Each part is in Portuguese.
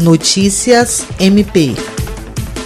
Notícias MP.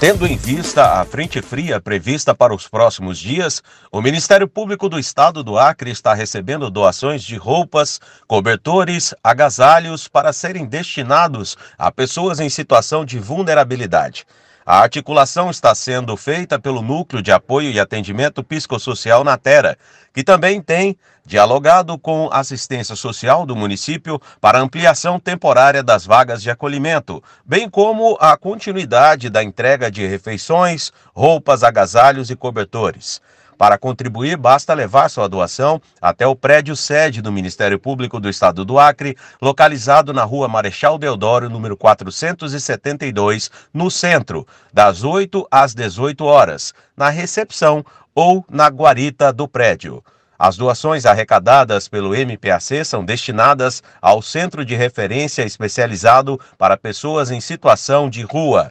Tendo em vista a frente fria prevista para os próximos dias, o Ministério Público do Estado do Acre está recebendo doações de roupas, cobertores, agasalhos para serem destinados a pessoas em situação de vulnerabilidade. A articulação está sendo feita pelo Núcleo de Apoio e Atendimento Psicossocial na Terra, que também tem dialogado com assistência social do município para ampliação temporária das vagas de acolhimento, bem como a continuidade da entrega de refeições, roupas, agasalhos e cobertores. Para contribuir, basta levar sua doação até o prédio sede do Ministério Público do Estado do Acre, localizado na rua Marechal Deodoro, número 472, no centro, das 8 às 18 horas, na recepção ou na guarita do prédio. As doações arrecadadas pelo MPAC são destinadas ao Centro de Referência Especializado para Pessoas em Situação de Rua.